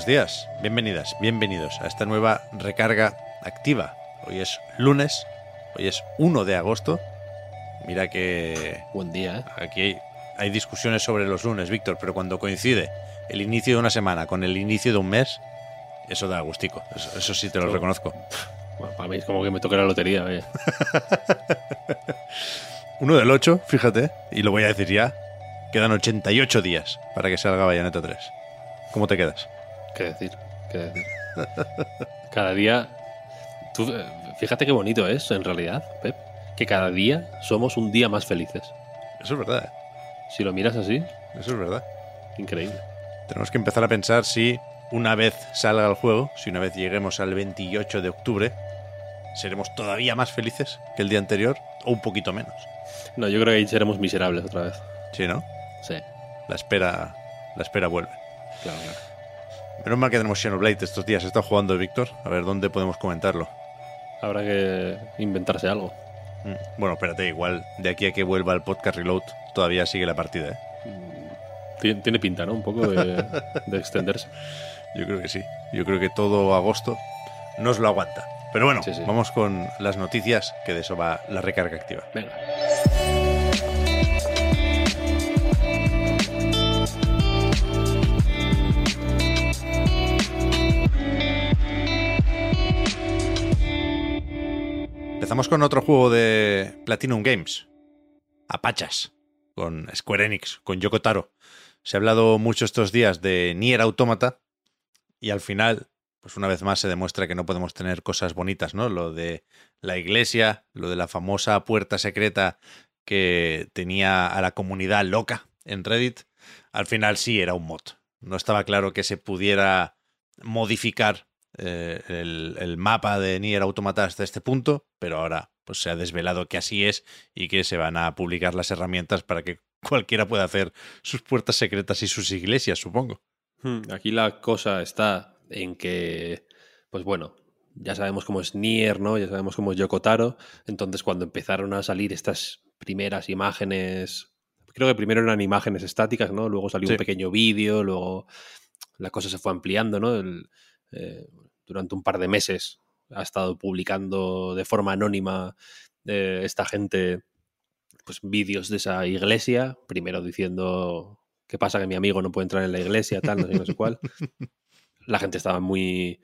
Buenos días, bienvenidas, bienvenidos a esta nueva recarga activa. Hoy es lunes, hoy es 1 de agosto. Mira que Buen día, ¿eh? aquí hay, hay discusiones sobre los lunes, Víctor, pero cuando coincide el inicio de una semana con el inicio de un mes, eso da gustico. Eso, eso sí te lo reconozco. Bueno, para mí es como que me toque la lotería, oye. Uno del 8, fíjate, y lo voy a decir ya, quedan 88 días para que salga Bayonetta 3. ¿Cómo te quedas? ¿Qué decir? ¿Qué decir? Cada día. Tú, eh, fíjate qué bonito es, en realidad, Pep. Que cada día somos un día más felices. Eso es verdad, ¿eh? Si lo miras así, eso es verdad. increíble. Tenemos que empezar a pensar si una vez salga el juego, si una vez lleguemos al 28 de octubre, seremos todavía más felices que el día anterior o un poquito menos. No, yo creo que ahí seremos miserables otra vez. Sí, ¿no? Sí, La espera, la espera vuelve. claro, claro. Menos mal que tenemos Xenoblade estos días. Está jugando Víctor. A ver dónde podemos comentarlo. Habrá que inventarse algo. Mm, Bueno, espérate, igual de aquí a que vuelva el podcast Reload todavía sigue la partida, ¿eh? Tiene, tiene pinta, ¿no? Un poco de, de extenderse. Yo creo que sí. Yo creo que todo agosto nos lo aguanta. Pero bueno, Sí, sí. vamos con las noticias, que de eso va la recarga activa. Venga. Empezamos con otro juego de Platinum Games. Apachas. Con Square Enix, con Yoko Taro. Se ha hablado mucho estos días de Nier Automata. Y al final, pues una vez más se demuestra que no podemos tener cosas bonitas, ¿no? Lo de la iglesia, lo de la famosa puerta secreta que tenía a la comunidad loca en Reddit. Al final sí era un mod. No estaba claro que se pudiera modificar eh, el, el mapa de Nier Automata hasta este punto, pero ahora pues se ha desvelado que así es y que se van a publicar las herramientas para que cualquiera pueda hacer sus puertas secretas y sus iglesias, supongo. Hmm, Aquí la cosa está en que, pues bueno, ya sabemos cómo es Nier, ¿no? Ya sabemos cómo es Yoko Taro. Entonces, cuando empezaron a salir estas primeras imágenes, creo que primero eran imágenes estáticas, ¿no? Luego salió Sí. un pequeño vídeo, luego la cosa se fue ampliando, ¿no? El- eh, durante un par de meses ha estado publicando de forma anónima eh, esta gente pues vídeos de esa iglesia, primero diciendo qué pasa que mi amigo no puede entrar en la iglesia, tal, no sé, no sé cuál. La gente estaba muy,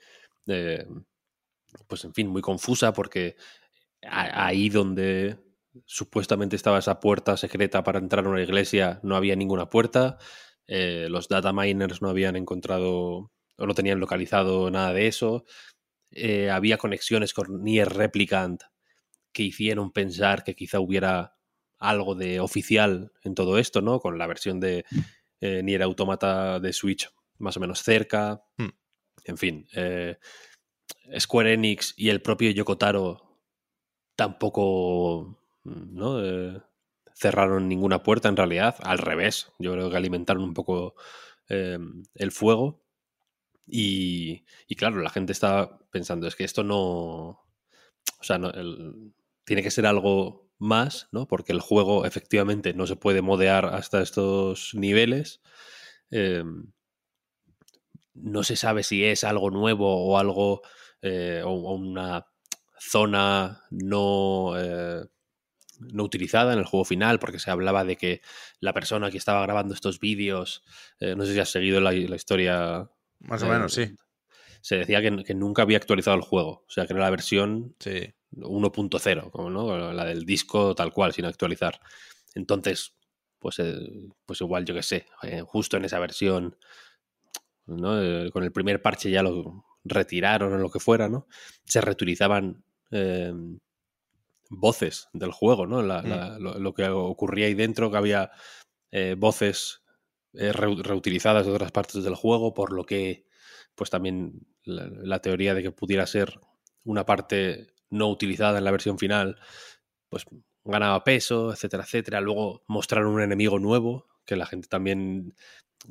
eh, pues en fin, muy confusa porque ahí donde supuestamente estaba esa puerta secreta para entrar a una iglesia no había ninguna puerta, eh, los data miners no habían encontrado o no tenían localizado nada de eso, eh, había conexiones con Nier Replicant que hicieron pensar que quizá hubiera algo de oficial en todo esto, ¿no? Con la versión de eh, Nier Automata de Switch más o menos cerca. Hmm. En fin, eh, Square Enix y el propio Yoko Taro tampoco ¿no? Eh, cerraron ninguna puerta en realidad. Al revés, yo creo que alimentaron un poco el fuego. Y, claro, la gente está pensando, es que esto no... O sea, no, tiene que ser algo más, ¿no? Porque el juego efectivamente no se puede modear hasta estos niveles. Eh, no se sabe si es algo nuevo o algo eh, o, una zona no, eh, no utilizada en el juego final, porque se hablaba de que la persona que estaba grabando estos vídeos, no sé si has seguido la historia. Más o eh, menos, sí. Se decía que, que nunca había actualizado el juego, o sea que era la versión Sí. 1.0, como no, la del disco tal cual, sin actualizar. Entonces, pues, eh, pues igual, yo que sé, eh, justo en esa versión, ¿no? Eh, con el primer parche ya lo retiraron o lo que fuera, ¿no? Se reutilizaban eh, voces del juego, ¿no? La- la- lo, lo que ocurría ahí dentro, que había voces eh, reutilizadas de otras partes del juego, por lo que pues también la, teoría de que pudiera ser una parte no utilizada en la versión final, pues ganaba peso, etcétera, etcétera. Luego mostraron un enemigo nuevo, que la gente también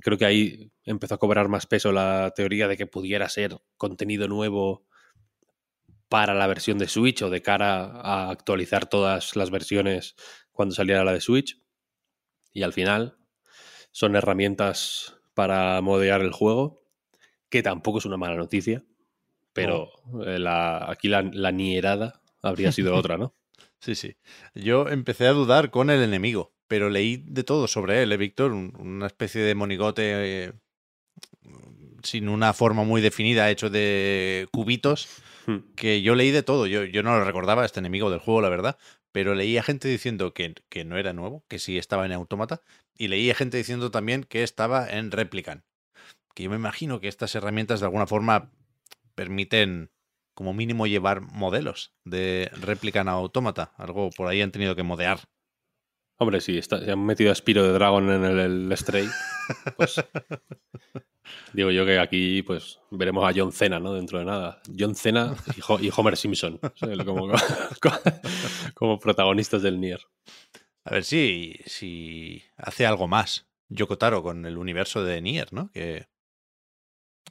creo que ahí empezó a cobrar más peso la teoría de que pudiera ser contenido nuevo para la versión de Switch o de cara a actualizar todas las versiones cuando saliera la de Switch. Y al final son herramientas para modear el juego, que tampoco es una mala noticia, pero eh, la, aquí la, la nierada habría sido otra, ¿no? Sí, sí. Yo empecé a dudar con el enemigo, pero leí de todo sobre él, ¿eh, Víctor? una especie de monigote eh, sin una forma muy definida, hecho de cubitos, hmm. que yo leí de todo. Yo, yo no lo recordaba, este enemigo del juego, la verdad, pero leía gente diciendo que, que no era nuevo, que sí estaba en Automata, y leía gente diciendo también que estaba en Replicant. Que yo me imagino que estas herramientas de alguna forma permiten como mínimo llevar modelos de Replicant a Automata. Algo por ahí han tenido que modear. Hombre, sí, está, se han metido a Spiro de Dragon en el, Stray. Pues, digo yo que aquí pues veremos a John Cena, ¿no? Dentro de nada. John Cena y, Homer Simpson protagonistas del Nier. A ver si, si hace algo más Yokotaro con el universo de Nier, ¿no? Que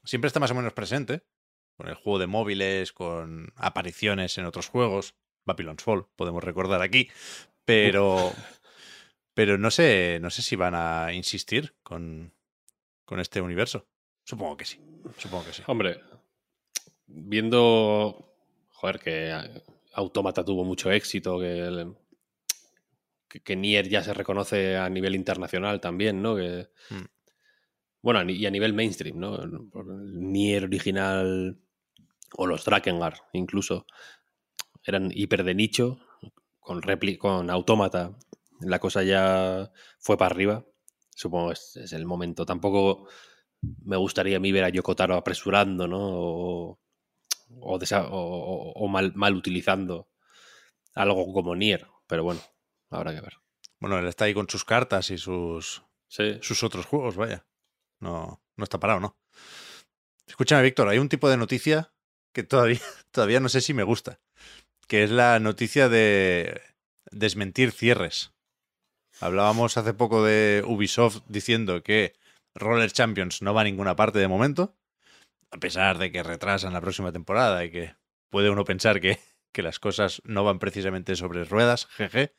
siempre está más o menos presente. Con el juego de móviles, con apariciones en otros juegos. Babylon's Fall, podemos recordar aquí. Pero pero no sé, no sé si van a insistir con, con este universo. Supongo que sí. Supongo que sí. Hombre, viendo. Joder, que Automata tuvo mucho éxito, que, que, Nier ya se reconoce a nivel internacional también, ¿no? Que, mm. Bueno, y a nivel mainstream, ¿no? El Nier original o los Drakengard incluso eran hiper de nicho, con, con Automata la cosa ya fue para arriba. Supongo que es, el momento. Tampoco me gustaría a mí ver a Yokotaro apresurando, ¿no? O, o, mal, mal, utilizando algo como Nier. Pero bueno, habrá que ver. Bueno, él está ahí con sus cartas y sus, sus otros juegos, vaya. No, no está parado, ¿no? Escúchame, Víctor, hay un tipo de noticia que todavía, todavía no sé si me gusta. Que es la noticia de desmentir cierres. Hablábamos hace poco de Ubisoft diciendo que Roller Champions no va a ninguna parte de momento, a pesar de que retrasan la próxima temporada y que puede uno pensar que, que las cosas no van precisamente sobre ruedas, jeje.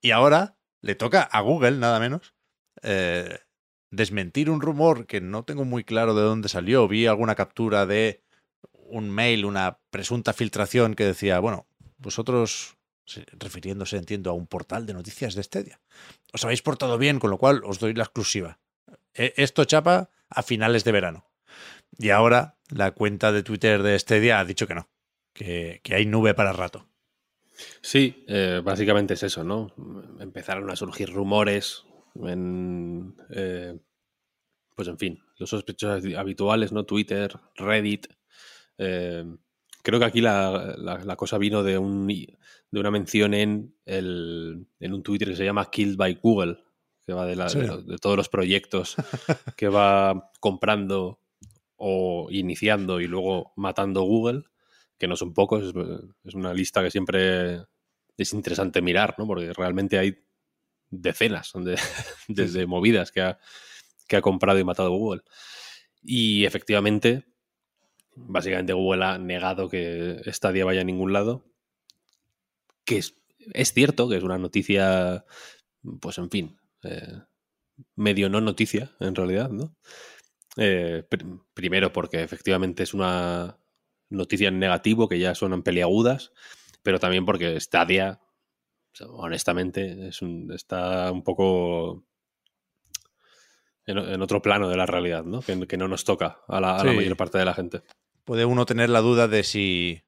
Y ahora le toca a Google, nada menos, eh, desmentir un rumor que no tengo muy claro de dónde salió. Vi alguna captura de un mail, una presunta filtración que decía, bueno, vosotros refiriéndose, entiendo, a un portal de noticias de Stadia. Os habéis portado bien, con lo cual os doy la exclusiva. E, esto chapa a finales de verano. Y ahora la cuenta de Twitter de Stadia ha dicho que no, que, hay nube para rato. Sí, eh, básicamente es eso, ¿no? Empezaron a surgir rumores en, eh, pues en fin, los sospechosos habituales, ¿no? Twitter, Reddit, eh, creo que aquí la, cosa vino de, un, de una mención en, el, en un Twitter que se llama Killed by Google, que va de, de, todos los proyectos que va comprando o iniciando y luego matando Google, que no son pocos, es, una lista que siempre es interesante mirar, ¿no? porque realmente hay decenas de, desde movidas que ha, que ha comprado y matado Google. Y efectivamente, Básicamente Google ha negado que Stadia vaya a ningún lado. Que es, es cierto que es una noticia, pues en fin, eh, medio no noticia en realidad, ¿no? Eh, primero porque efectivamente es una noticia en negativo que ya son peliagudas, pero también porque Stadia, honestamente, es está un poco en, otro plano de la realidad, ¿no? Que, no nos toca a la, a la mayor parte de la gente puede uno tener la duda de si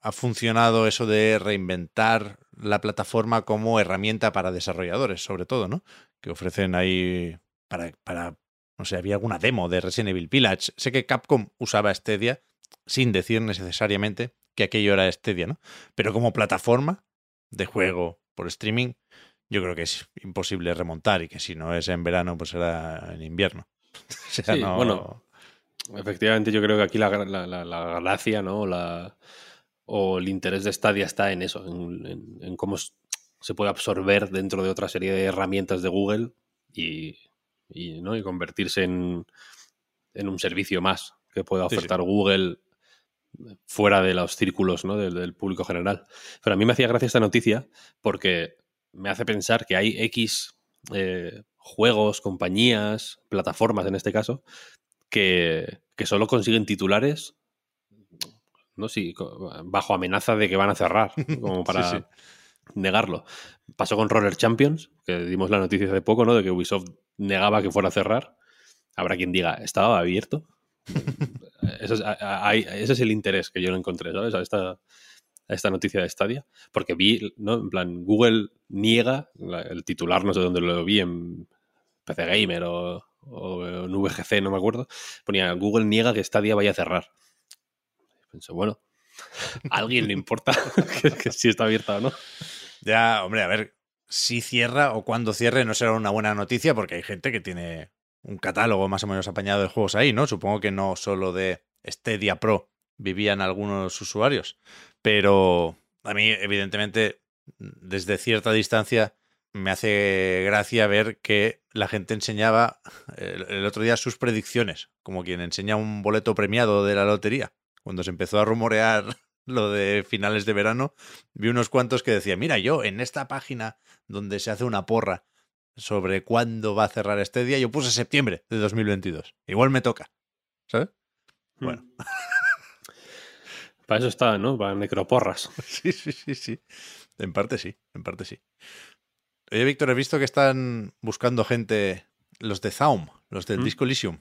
ha funcionado eso de reinventar la plataforma como herramienta para desarrolladores, sobre todo, ¿no? Que ofrecen ahí para, para no sé, había alguna demo de Resident Evil Village. Sé que Capcom usaba Stadia sin decir necesariamente que aquello era Stadia, ¿no? Pero como plataforma de juego por streaming, yo creo que es imposible remontar y que si no es en verano, pues será en invierno. O sea, Sí, no- bueno. Efectivamente, yo creo que aquí la, la- la- la gracia, ¿no? La, o el interés de Stadia está en eso, en, en- en cómo se puede absorber dentro de otra serie de herramientas de Google y, y, ¿no? y convertirse en, en un servicio más que pueda Sí, sí. ofertar Google fuera de los círculos ¿no? del, del público general. Pero a mí me hacía gracia esta noticia porque me hace pensar que hay X eh, juegos, compañías, plataformas en este caso, que, que solo consiguen titulares no sí, bajo amenaza de que van a cerrar, como para Sí, sí. Negarlo. Pasó con Roller Champions, que dimos la noticia hace poco, ¿no? De que Ubisoft negaba que fuera a cerrar. Habrá quien diga, ¿estaba abierto? Eso es- a- a- hay- ese es el interés que yo no encontré, ¿sabes? A esta, a esta noticia de Stadia. Porque vi, ¿no? En plan, Google niega, la- el titular no sé dónde lo vi, en PC Gamer o, o en VGC, no me acuerdo. Ponía, Google niega que Stadia vaya a cerrar. Pensé, bueno, a alguien le importa que, que si está abierta o no. Ya, hombre, a ver, si cierra o cuando cierre no será una buena noticia porque hay gente que tiene un catálogo más o menos apañado de juegos ahí, ¿no? Supongo que no solo de Stadia Pro vivían algunos usuarios, pero a mí, evidentemente, desde cierta distancia me hace gracia ver que la gente enseñaba el, el otro día sus predicciones, como quien enseña un boleto premiado de la lotería. Cuando se empezó a rumorear lo de finales de verano, vi unos cuantos que decían, mira, yo en esta página donde se hace una porra sobre cuándo va a cerrar este día, yo puse septiembre de 2022. Igual me toca. ¿Sabes? Bueno. Para eso está, ¿no? Para necroporras. Sí, sí, sí, sí. En parte sí, en parte sí. Oye, Víctor, he visto que están buscando gente, los de Zaum, los del ¿Mm? Disco Elysium.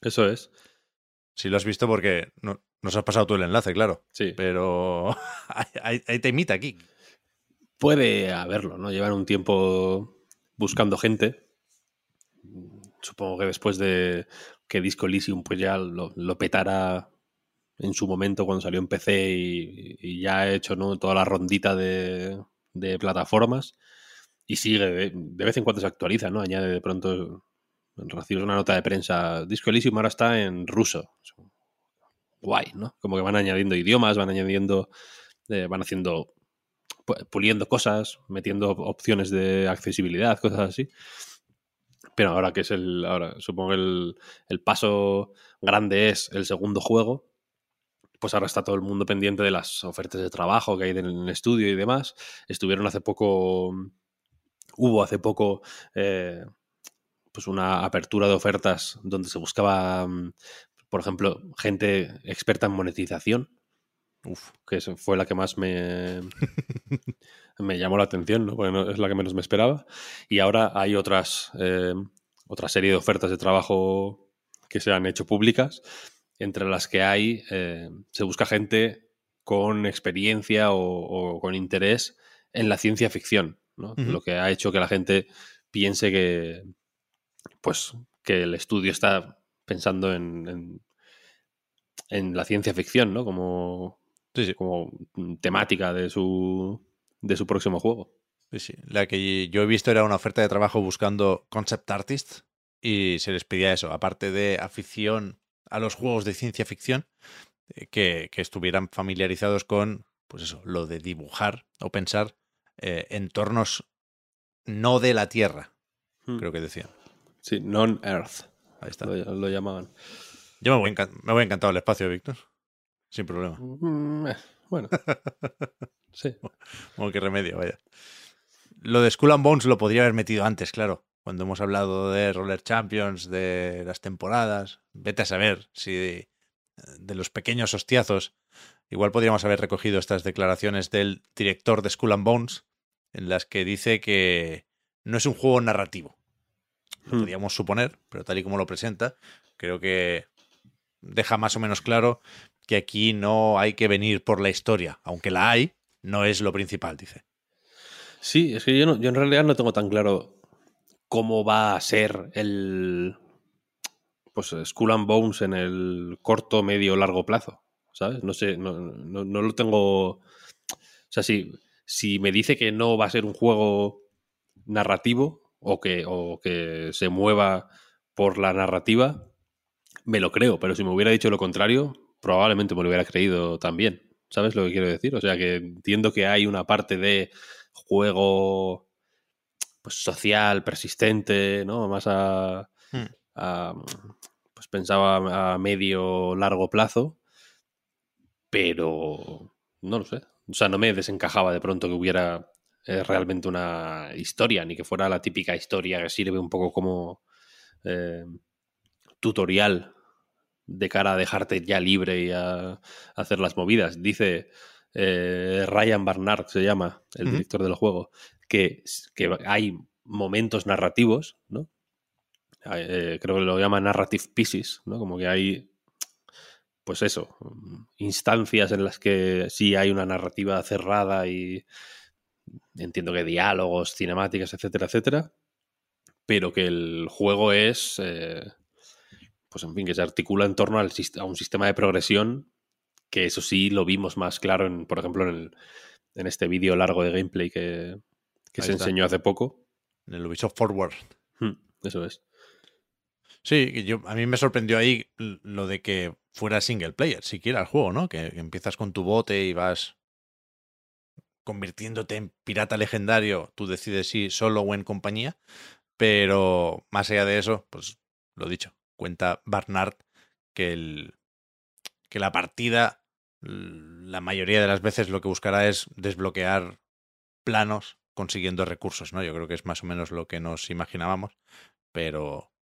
Eso es. Si lo has visto porque no, nos has pasado tú el enlace, claro. Sí. Pero hay, hay, hay temita aquí. Puede haberlo, ¿no? Llevan un tiempo buscando gente. Supongo que después de que Disco Elysium pues ya lo, lo petara en su momento cuando salió en PC y, y ya ha hecho ¿no? toda la rondita de, de plataformas y sigue, de, de vez en cuando se actualiza, ¿no? Añade de pronto, recibes una nota de prensa, Disco Elysium ahora está en ruso. Guay, ¿no? Como que van añadiendo idiomas, van añadiendo, eh, van haciendo pu- puliendo cosas, metiendo opciones de accesibilidad, cosas así. Pero ahora que es el. Ahora, supongo el, el paso grande es el segundo juego. Pues ahora está todo el mundo pendiente de las ofertas de trabajo que hay en el estudio y demás. Estuvieron hace poco. Hubo hace poco. eh, pues una apertura de ofertas donde se buscaba. Por ejemplo, gente experta en monetización Uf, que fue la que más me, me llamó la atención, ¿no? Porque no- es la que menos me esperaba. Y ahora hay otras, eh, otra serie de ofertas de trabajo que se han hecho públicas, entre las que hay, eh, se busca gente con experiencia o, o con interés en la ciencia ficción. Lo que ha hecho que la gente piense que, pues, que el estudio está pensando en, en, en la ciencia ficción, ¿no? Como, sí, sí. como temática de su, de su próximo juego. Sí, sí. La que yo he visto era una oferta de trabajo buscando concept artists y se les pedía eso, aparte de afición a los juegos de ciencia ficción, eh, que, que estuvieran familiarizados con, pues eso, lo de dibujar o pensar eh, entornos no de la Tierra, creo que decían. Sí, non-Earth, Ahí está. lo, lo llamaban. Yo me voy, me voy encantado el espacio, Víctor. Sin problema. Mm, eh, bueno, sí. Como que remedio, vaya. Lo de Skull and Bones lo podría haber metido antes, claro. Cuando hemos hablado de Roller Champions, de las temporadas. Vete a saber si de, de los pequeños hostiazos. Igual podríamos haber recogido estas declaraciones del director de Skull and Bones, en las que dice que no es un juego narrativo. Lo Hmm. podríamos suponer, pero tal y como lo presenta, creo que deja más o menos claro que aquí no hay que venir por la historia, aunque la hay, no es lo principal, dice. Sí, es que yo, no- yo en realidad no tengo tan claro cómo va a ser el pues Skull and Bones en el corto, medio, largo plazo. ¿Sabes? No sé, no, no- no lo tengo. O sea, si, si me dice que no va a ser un juego narrativo o que, o que se mueva por la narrativa, me lo creo, pero si me hubiera dicho lo contrario, probablemente me lo hubiera creído también. ¿Sabes lo que quiero decir? O sea que entiendo que hay una parte de juego pues, social, persistente, ¿no? Más a, Hmm. a, pues pensaba a medio largo plazo, pero no lo sé. O sea, no me desencajaba de pronto que hubiera eh, realmente una historia, ni que fuera la típica historia que sirve un poco como eh, tutorial de cara a dejarte ya libre y a, hacer las movidas. Dice eh, Ryan Barnard, se llama, el director del juego, que, que hay momentos narrativos, ¿no? Eh, creo que lo llama narrative pieces, ¿no? Como que hay, pues eso, instancias en las que sí hay una narrativa cerrada y entiendo que diálogos, cinemáticas, etcétera, etcétera, pero que el juego es, eh, pues en fin, que se articula en torno al, a un sistema de progresión que eso sí lo vimos más claro, en, por ejemplo, en, el- en este vídeo largo de gameplay que, que se está. enseñó hace poco. En el Ubisoft Forward. Hmm, Eso es. Sí, yo, a mí me sorprendió ahí lo de que fuera single player, siquiera el juego, ¿no? Que, que empiezas con tu bote y vas convirtiéndote en pirata legendario. Tú decides si solo o en compañía. Pero más allá de eso, pues lo dicho, cuenta Barnard que, el, que la partida, la mayoría de las veces lo que buscará es desbloquear planos consiguiendo recursos, ¿no? Yo creo que es más o menos lo que nos imaginábamos, pero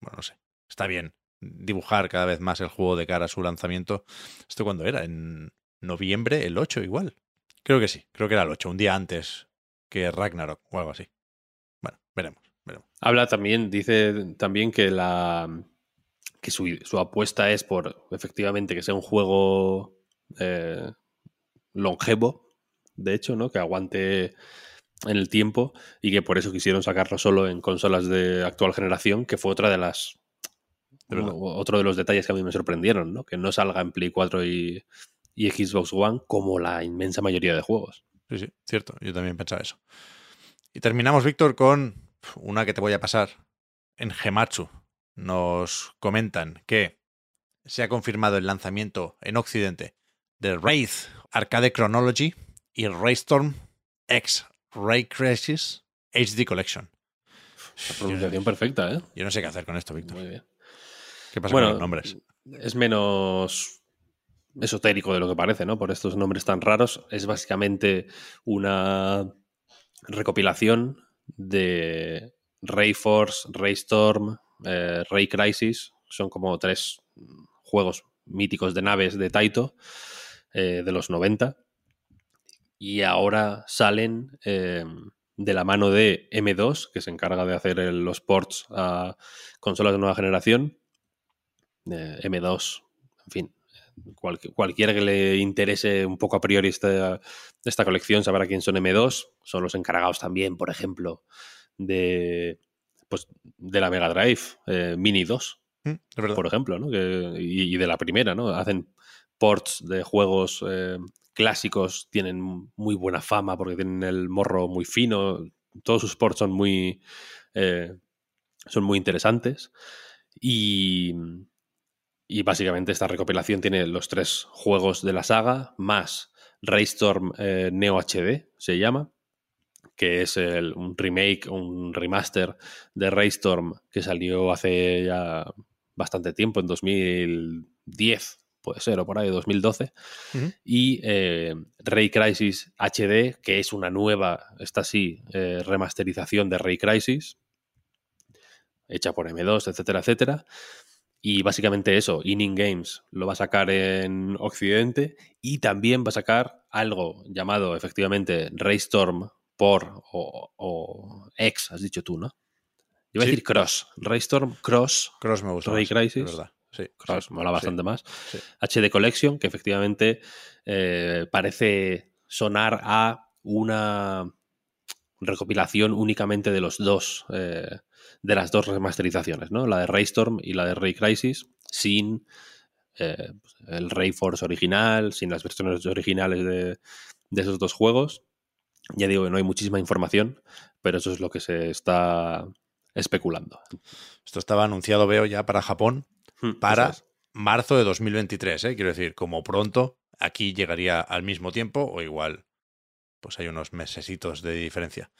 bueno, no sé, está bien dibujar cada vez más el juego de cara a su lanzamiento. ¿Esto cuándo era? ¿En noviembre? ¿El 8 igual? Creo que sí, creo que era el 8, un día antes que Ragnarok o algo así. Bueno, veremos, veremos. Habla también, dice también que la que su, su apuesta es por efectivamente que sea un juego eh, longevo, de hecho, ¿no? Que aguante en el tiempo y que por eso quisieron sacarlo solo en consolas de actual generación, que fue otra de las De otro de los detalles que a mí me sorprendieron, ¿no? Que no salga en Play 4 y, y Xbox One como la inmensa mayoría de juegos. Sí, sí, cierto, yo también pensaba eso. Y terminamos, Víctor, con una que te voy a pasar. En Gematsu nos comentan que se ha confirmado el lanzamiento en Occidente de Wraith Arcade Chronology y Raystorm X Ray Crisis HD Collection. La pronunciación perfecta, ¿eh? Yo no sé qué hacer con esto, Víctor. Muy bien. ¿Qué pasa Bueno, con los nombres? Es menos esotérico de lo que parece, ¿no? Por estos nombres tan raros. Es básicamente una recopilación de Rayforce, Raystorm, eh, Ray Crisis. Son como tres juegos míticos de naves de Taito eh, de los 90. Y ahora salen eh, de la mano de M2, que se encarga de hacer los ports a consolas de nueva generación. Eh, M2, en fin, cual- cualquiera que le interese un poco a priori esta, esta colección sabrá quién son M2. Son los encargados también, por ejemplo, de, pues, de la Mega Drive eh, Mini 2, Mm, por ejemplo, ¿no? Que- y, y de la primera, ¿no? Hacen ports de juegos eh, clásicos, tienen muy buena fama porque tienen el morro muy fino. Todos sus ports son muy, eh, son muy interesantes. Y, y básicamente esta recopilación tiene los tres juegos de la saga, más Raystorm eh, Neo HD, se llama, que es el- un remake, un remaster de Raystorm que salió hace ya bastante tiempo, en 2010, puede ser, o por ahí, 2012. Ujú. Y eh, Ray Crisis HD, que es una nueva, esta sí, eh, remasterización de Ray Crisis, hecha por M2, etcétera, etcétera. Y básicamente eso, Inning Games lo va a sacar en Occidente y también va a sacar algo llamado efectivamente Raystorm por o, o X, has dicho tú, ¿no? Yo iba a decir Cross. Raystorm Cross. Cross me gusta. Ray más, Crisis. verdad. Sí, Cross mola sí, bastante más. sí. HD Collection, que efectivamente eh, parece sonar a una recopilación únicamente de los dos, eh, de las dos remasterizaciones, ¿no? La de Raystorm y la de Ray Crisis, sin eh, el Rayforce original, sin las versiones originales de, de esos dos juegos. Ya digo que no hay muchísima información, pero eso es lo que se está especulando. Esto estaba anunciado, veo, ya para Japón, Hmm, para es. marzo de 2023, ¿eh? quiero decir, como pronto, aquí llegaría al mismo tiempo o igual, pues hay unos mesecitos de diferencia.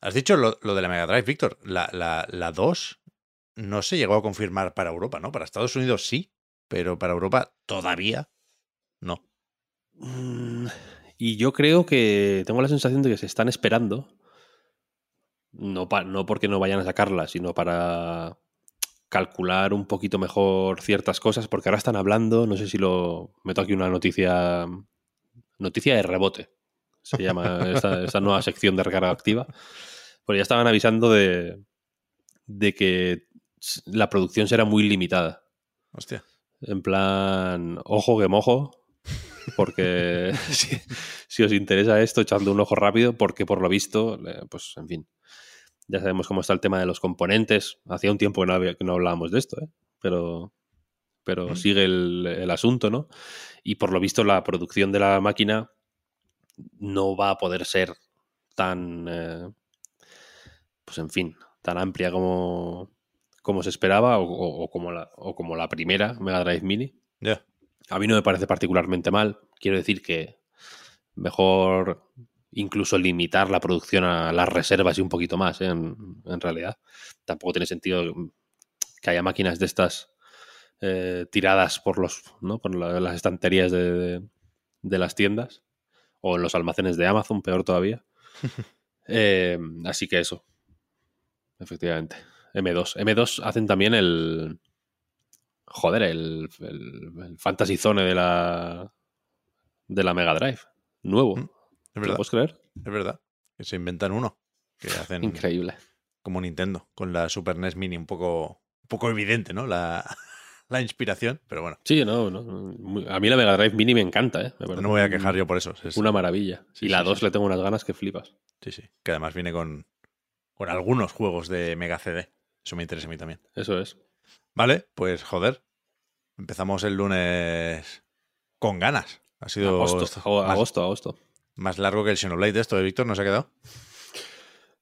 Has dicho lo, lo de la Mega Drive, Víctor, la, la, la 2 no se llegó a confirmar para Europa, ¿no? Para Estados Unidos sí, pero para Europa todavía no. Mm, Y yo creo que tengo la sensación de que se están esperando, no, pa- no porque no vayan a sacarla, sino para calcular un poquito mejor ciertas cosas, porque ahora están hablando, no sé si lo meto aquí una noticia, noticia de rebote, se llama esta, esta nueva sección de recarga activa, porque ya estaban avisando de, de que la producción será muy limitada. Hostia. En plan, ojo que mojo, porque si, si os interesa esto, echadle un ojo rápido, porque por lo visto, eh, pues en fin, ya sabemos cómo está el tema de los componentes. Hacía un tiempo que no, había- que no hablábamos de esto, ¿eh? pero, pero Mm. sigue el, el asunto, ¿no? Y por lo visto la producción de la máquina no va a poder ser tan, eh, pues en fin, tan amplia como, como se esperaba o, o- o como la, o como la primera Mega Drive Mini. A mí no me parece particularmente mal. Quiero decir que mejor incluso limitar la producción a las reservas y un poquito más, ¿eh? en, en realidad. Tampoco tiene sentido que haya máquinas de estas eh, tiradas por los ¿no? por la- las estanterías de, de- de las tiendas o en los almacenes de Amazon, peor todavía. Eh, así que eso. Efectivamente. M2. M2 hacen también el. Joder, el, el, el Fantasy Zone de la. de la Mega Drive. Nuevo. Mm, Es ¿Te lo verdad, puedes creer? es verdad. Que se inventan uno. Que hacen Increíble. como Nintendo, con la Super NES Mini un poco, un poco evidente, ¿no? La, la inspiración, pero bueno, Sí, no, no. A mí la Mega Drive Mini me encanta, ¿eh? Me no me voy a quejar yo por eso. Es- Una maravilla. Sí, y la sí, 2 sí. le tengo unas ganas que flipas. Sí, sí. Que además viene con, con algunos juegos de Mega CD. Eso me interesa a mí también. Eso es. Vale, pues joder. Empezamos el lunes con ganas. Ha sido Agosto, esto- ago- más, agosto, agosto. más largo que el Xenoblade esto de Víctor, ¿no se ha quedado?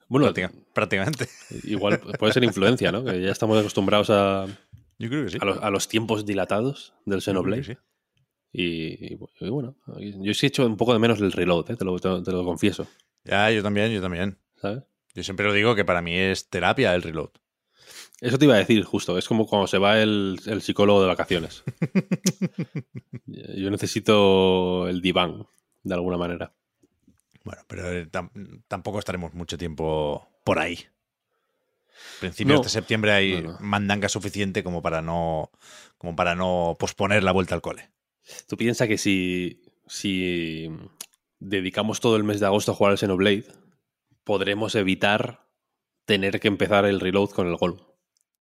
Bueno, Práctica- prácticamente. igual puede ser influencia, ¿no? Que ya estamos acostumbrados a, Yo creo que sí. a, los, a los tiempos dilatados del Xenoblade. sí. Y, y- y bueno, yo sí he hecho un poco de menos el reload, ¿eh? te, lo, te, te lo confieso. Ya, yo también, yo también. ¿Sabes? Yo siempre lo digo que para mí es terapia el reload. Eso te iba a decir justo, es como cuando se va el, el psicólogo de vacaciones. yo necesito el diván, de alguna manera. Bueno, pero eh, tam- tampoco estaremos mucho tiempo por ahí. Principios No. de septiembre hay No, no. mandanga suficiente como para no como para no posponer la vuelta al cole. Tú piensas que si, si dedicamos todo el mes de agosto a jugar al Xenoblade, podremos evitar tener que empezar el reload con el Gollum.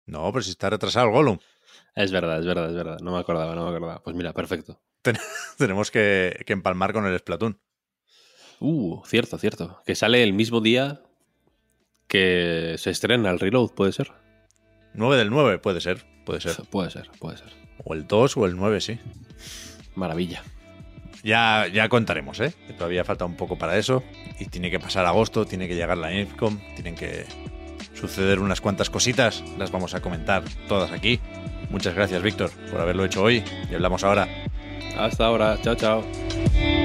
No, pero si está retrasado el Gollum, Es verdad, es verdad, es verdad. No me acordaba, no me acordaba. Pues mira, perfecto. tenemos que, que empalmar con el Splatoon. Uh, cierto, cierto. Que sale el mismo día que se estrena el reload, ¿puede ser? 9 del 9, puede ser, puede ser. Puede ser, puede ser. O el 2 o el 9, sí. Maravilla. Ya, ya contaremos, ¿eh? Que todavía falta un poco para eso. Y tiene que pasar agosto, tiene que llegar la Infcom, tienen que suceder unas cuantas cositas. Las vamos a comentar todas aquí. Muchas gracias, Víctor, por haberlo hecho hoy. Y hablamos ahora. Hasta ahora. Chao, chao.